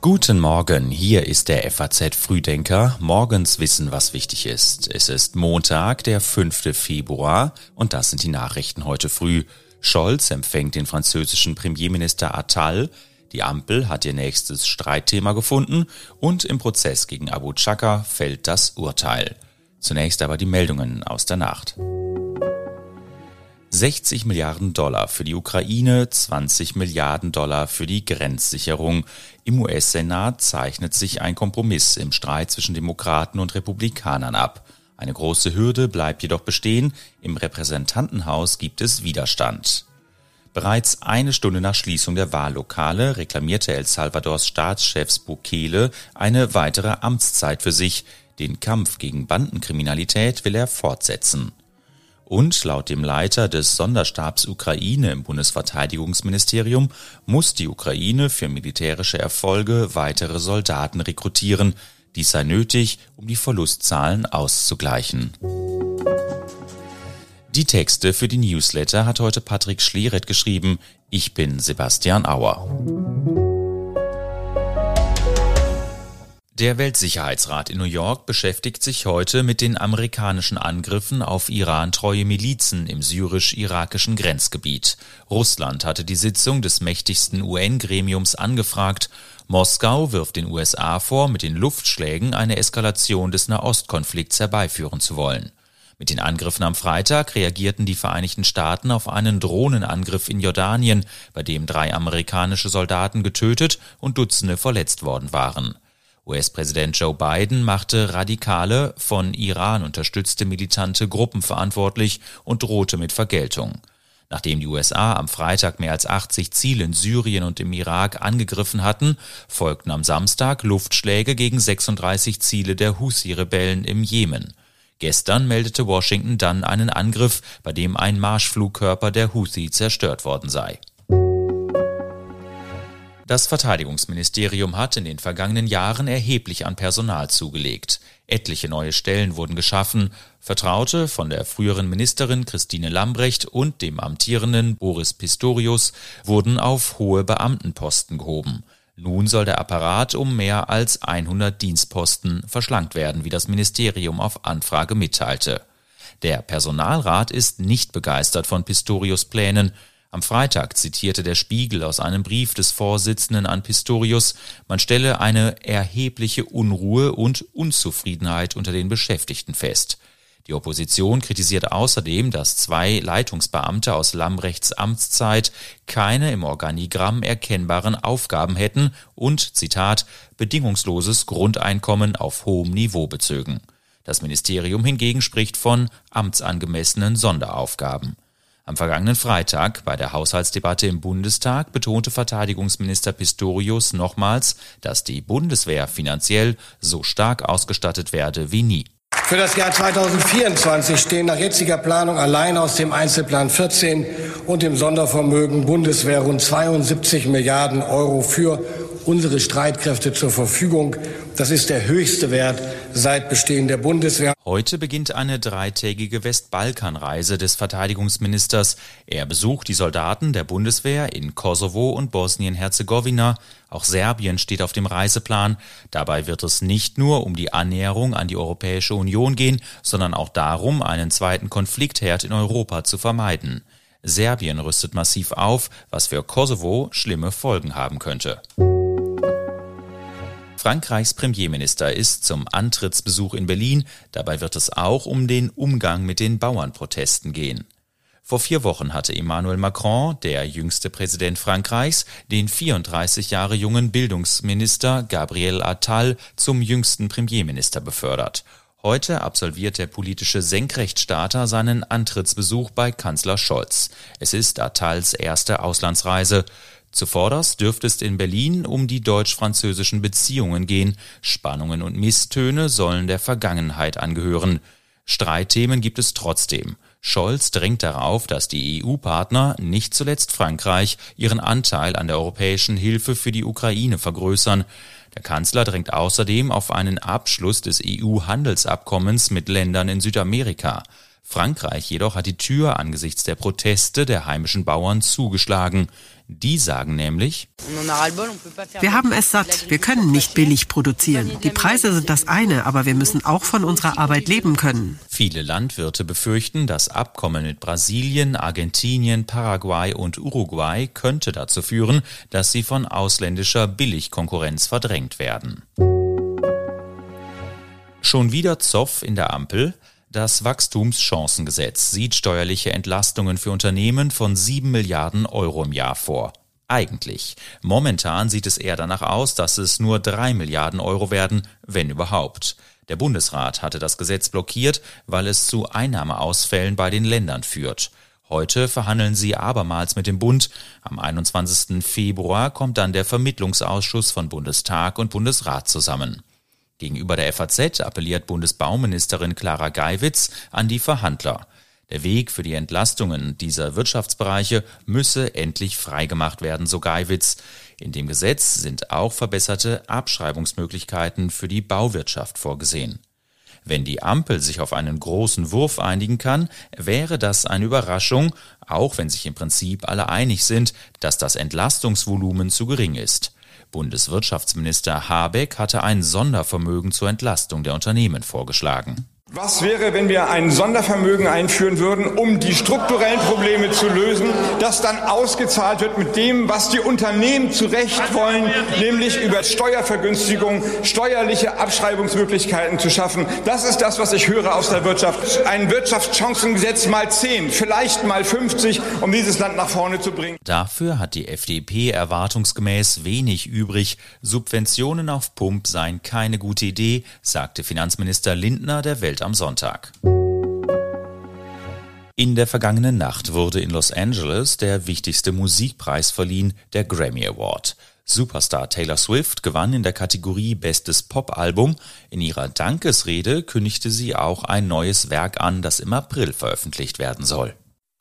Guten Morgen, hier ist der FAZ Frühdenker. Morgens wissen, was wichtig ist. Es ist Montag, der 5. Februar und das sind die Nachrichten heute früh. Scholz empfängt den französischen Premierminister Attal. Die Ampel hat ihr nächstes Streitthema gefunden und im Prozess gegen Abu Chaka fällt das Urteil. Zunächst aber die Meldungen aus der Nacht. 60 Milliarden Dollar für die Ukraine, 20 Milliarden Dollar für die Grenzsicherung. Im US-Senat zeichnet sich ein Kompromiss im Streit zwischen Demokraten und Republikanern ab. Eine große Hürde bleibt jedoch bestehen. Im Repräsentantenhaus gibt es Widerstand. Bereits eine Stunde nach Schließung der Wahllokale reklamierte El Salvadors Staatschefs Bukele eine weitere Amtszeit für sich. Den Kampf gegen Bandenkriminalität will er fortsetzen. Und laut dem Leiter des Sonderstabs Ukraine im Bundesverteidigungsministerium muss die Ukraine für militärische Erfolge weitere Soldaten rekrutieren. Dies sei nötig, um die Verlustzahlen auszugleichen. Die Texte für die Newsletter hat heute Patrick Schleret geschrieben. Ich bin Sebastian Auer. Der Weltsicherheitsrat in New York beschäftigt sich heute mit den amerikanischen Angriffen auf Iran-treue Milizen im syrisch-irakischen Grenzgebiet. Russland hatte die Sitzung des mächtigsten UN-Gremiums angefragt. Moskau wirft den USA vor, mit den Luftschlägen eine Eskalation des Nahostkonflikts herbeiführen zu wollen. Mit den Angriffen am Freitag reagierten die Vereinigten Staaten auf einen Drohnenangriff in Jordanien, bei dem drei amerikanische Soldaten getötet und Dutzende verletzt worden waren. US-Präsident Joe Biden machte radikale, von Iran unterstützte militante Gruppen verantwortlich und drohte mit Vergeltung. Nachdem die USA am Freitag mehr als 80 Ziele in Syrien und im Irak angegriffen hatten, folgten am Samstag Luftschläge gegen 36 Ziele der Husi-Rebellen im Jemen. Gestern meldete Washington dann einen Angriff, bei dem ein Marschflugkörper der Houthi zerstört worden sei. Das Verteidigungsministerium hat in den vergangenen Jahren erheblich an Personal zugelegt. Etliche neue Stellen wurden geschaffen. Vertraute von der früheren Ministerin Christine Lambrecht und dem amtierenden Boris Pistorius wurden auf hohe Beamtenposten gehoben. Nun soll der Apparat um mehr als 100 Dienstposten verschlankt werden, wie das Ministerium auf Anfrage mitteilte. Der Personalrat ist nicht begeistert von Pistorius Plänen. Am Freitag zitierte der Spiegel aus einem Brief des Vorsitzenden an Pistorius, man stelle eine erhebliche Unruhe und Unzufriedenheit unter den Beschäftigten fest. Die Opposition kritisiert außerdem, dass zwei Leitungsbeamte aus Lambrechts Amtszeit keine im Organigramm erkennbaren Aufgaben hätten und, Zitat, bedingungsloses Grundeinkommen auf hohem Niveau bezögen. Das Ministerium hingegen spricht von amtsangemessenen Sonderaufgaben. Am vergangenen Freitag bei der Haushaltsdebatte im Bundestag betonte Verteidigungsminister Pistorius nochmals, dass die Bundeswehr finanziell so stark ausgestattet werde wie nie. Für das Jahr 2024 stehen nach jetziger Planung allein aus dem Einzelplan 14 und dem Sondervermögen Bundeswehr rund 72 Milliarden Euro für unsere Streitkräfte zur Verfügung. Das ist der höchste Wert seit Bestehen der Bundeswehr. Heute beginnt eine dreitägige Westbalkanreise des Verteidigungsministers. Er besucht die Soldaten der Bundeswehr in Kosovo und Bosnien-Herzegowina. Auch Serbien steht auf dem Reiseplan. Dabei wird es nicht nur um die Annäherung an die Europäische Union gehen, sondern auch darum, einen zweiten Konfliktherd in Europa zu vermeiden. Serbien rüstet massiv auf, was für Kosovo schlimme Folgen haben könnte. Frankreichs Premierminister ist zum Antrittsbesuch in Berlin. Dabei wird es auch um den Umgang mit den Bauernprotesten gehen. Vor vier Wochen hatte Emmanuel Macron, der jüngste Präsident Frankreichs, den 34 Jahre jungen Bildungsminister Gabriel Attal zum jüngsten Premierminister befördert. Heute absolviert der politische Senkrechtstarter seinen Antrittsbesuch bei Kanzler Scholz. Es ist Attals erste Auslandsreise. Zuvorderst dürfte es in Berlin um die deutsch-französischen Beziehungen gehen. Spannungen und Misstöne sollen der Vergangenheit angehören. Streitthemen gibt es trotzdem. Scholz drängt darauf, dass die EU-Partner, nicht zuletzt Frankreich, ihren Anteil an der europäischen Hilfe für die Ukraine vergrößern. Der Kanzler drängt außerdem auf einen Abschluss des EU-Handelsabkommens mit Ländern in Südamerika. Frankreich jedoch hat die Tür angesichts der Proteste der heimischen Bauern zugeschlagen. Die sagen nämlich, wir haben es satt, wir können nicht billig produzieren. Die Preise sind das eine, aber wir müssen auch von unserer Arbeit leben können. Viele Landwirte befürchten, das Abkommen mit Brasilien, Argentinien, Paraguay und Uruguay könnte dazu führen, dass sie von ausländischer Billigkonkurrenz verdrängt werden. Schon wieder Zoff in der Ampel. Das Wachstumschancengesetz sieht steuerliche Entlastungen für Unternehmen von 7 Milliarden Euro im Jahr vor. Eigentlich. Momentan sieht es eher danach aus, dass es nur 3 Milliarden Euro werden, wenn überhaupt. Der Bundesrat hatte das Gesetz blockiert, weil es zu Einnahmeausfällen bei den Ländern führt. Heute verhandeln sie abermals mit dem Bund. Am 21. Februar kommt dann der Vermittlungsausschuss von Bundestag und Bundesrat zusammen. Gegenüber der FAZ appelliert Bundesbauministerin Clara Geiwitz an die Verhandler. Der Weg für die Entlastungen dieser Wirtschaftsbereiche müsse endlich freigemacht werden, so Geiwitz. In dem Gesetz sind auch verbesserte Abschreibungsmöglichkeiten für die Bauwirtschaft vorgesehen. Wenn die Ampel sich auf einen großen Wurf einigen kann, wäre das eine Überraschung, auch wenn sich im Prinzip alle einig sind, dass das Entlastungsvolumen zu gering ist. Bundeswirtschaftsminister Habeck hatte ein Sondervermögen zur Entlastung der Unternehmen vorgeschlagen. Was wäre, wenn wir ein Sondervermögen einführen würden, um die strukturellen Probleme zu lösen, das dann ausgezahlt wird mit dem, was die Unternehmen zu Recht wollen, nämlich über Steuervergünstigung, steuerliche Abschreibungsmöglichkeiten zu schaffen. Das ist das, was ich höre aus der Wirtschaft. Ein Wirtschaftschancengesetz mal 10, vielleicht mal 50, um dieses Land nach vorne zu bringen. Dafür hat die FDP erwartungsgemäß wenig übrig. Subventionen auf Pump seien keine gute Idee, sagte Finanzminister Lindner der Welt am Sonntag. In der vergangenen Nacht wurde in Los Angeles der wichtigste Musikpreis verliehen, der Grammy Award. Superstar Taylor Swift gewann in der Kategorie Bestes Popalbum. In ihrer Dankesrede kündigte sie auch ein neues Werk an, das im April veröffentlicht werden soll.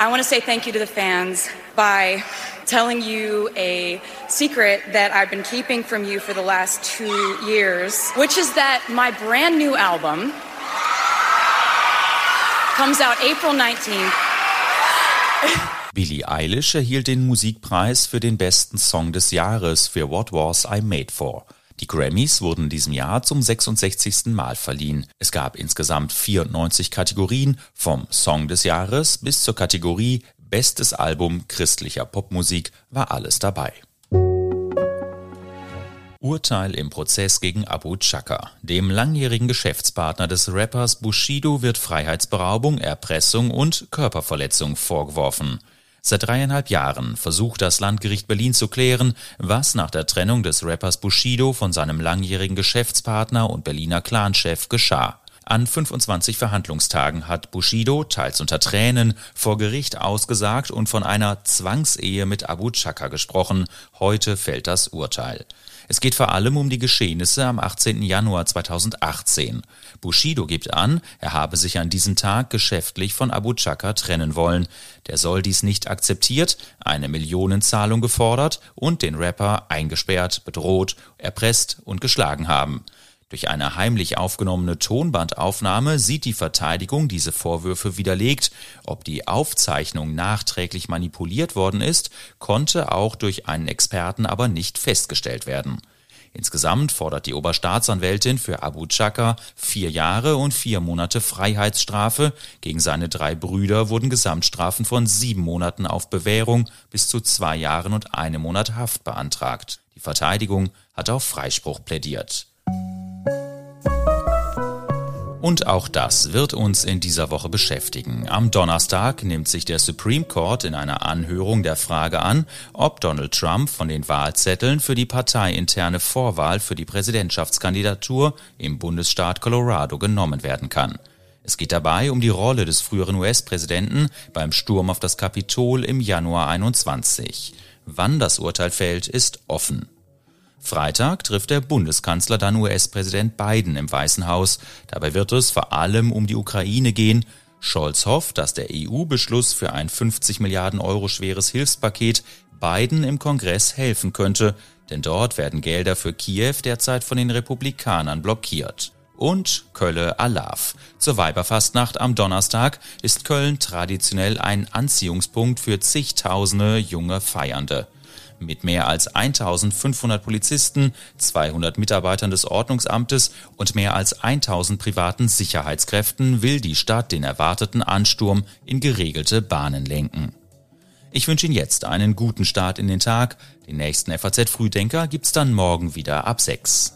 I want to say thank you to the fans by telling you a secret that I've been keeping from you for the last two years, which is that my brand new album comes out April 19th. Billie Eilish erhielt den Musikpreis für den besten Song des Jahres für What Was I Made For. Die Grammys wurden in diesem Jahr zum 66. Mal verliehen. Es gab insgesamt 94 Kategorien, vom Song des Jahres bis zur Kategorie Bestes Album christlicher Popmusik war alles dabei. Urteil im Prozess gegen Abu Chaka. Dem langjährigen Geschäftspartner des Rappers Bushido wird Freiheitsberaubung, Erpressung und Körperverletzung vorgeworfen. Seit dreieinhalb Jahren versucht das Landgericht Berlin zu klären, was nach der Trennung des Rappers Bushido von seinem langjährigen Geschäftspartner und Berliner Clanchef geschah. An 25 Verhandlungstagen hat Bushido, teils unter Tränen, vor Gericht ausgesagt und von einer Zwangsehe mit Abu Chaka gesprochen. Heute fällt das Urteil. Es geht vor allem um die Geschehnisse am 18. Januar 2018. Bushido gibt an, er habe sich an diesem Tag geschäftlich von Abu Chaka trennen wollen. Der soll dies nicht akzeptiert, eine Millionenzahlung gefordert und den Rapper eingesperrt, bedroht, erpresst und geschlagen haben. Durch eine heimlich aufgenommene Tonbandaufnahme sieht die Verteidigung diese Vorwürfe widerlegt. Ob die Aufzeichnung nachträglich manipuliert worden ist, konnte auch durch einen Experten aber nicht festgestellt werden. Insgesamt fordert die Oberstaatsanwältin für Abu Chaka vier Jahre und vier Monate Freiheitsstrafe. Gegen seine drei Brüder wurden Gesamtstrafen von sieben Monaten auf Bewährung bis zu zwei Jahren und einem Monat Haft beantragt. Die Verteidigung hat auf Freispruch plädiert. Und auch das wird uns in dieser Woche beschäftigen. Am Donnerstag nimmt sich der Supreme Court in einer Anhörung der Frage an, ob Donald Trump von den Wahlzetteln für die parteiinterne Vorwahl für die Präsidentschaftskandidatur im Bundesstaat Colorado genommen werden kann. Es geht dabei um die Rolle des früheren US-Präsidenten beim Sturm auf das Kapitol im Januar 21. Wann das Urteil fällt, ist offen. Freitag trifft der Bundeskanzler dann US-Präsident Biden im Weißen Haus. Dabei wird es vor allem um die Ukraine gehen. Scholz hofft, dass der EU-Beschluss für ein 50 Milliarden Euro schweres Hilfspaket Biden im Kongress helfen könnte, denn dort werden Gelder für Kiew derzeit von den Republikanern blockiert. und Kölle Alav. Zur Weiberfastnacht am Donnerstag ist Köln traditionell ein Anziehungspunkt für zigtausende junge Feiernde. Mit mehr als 1500 Polizisten, 200 Mitarbeitern des Ordnungsamtes und mehr als 1000 privaten Sicherheitskräften will die Stadt den erwarteten Ansturm in geregelte Bahnen lenken. Ich wünsche Ihnen jetzt einen guten Start in den Tag. Den nächsten FAZ Frühdenker gibt's dann morgen wieder ab 6.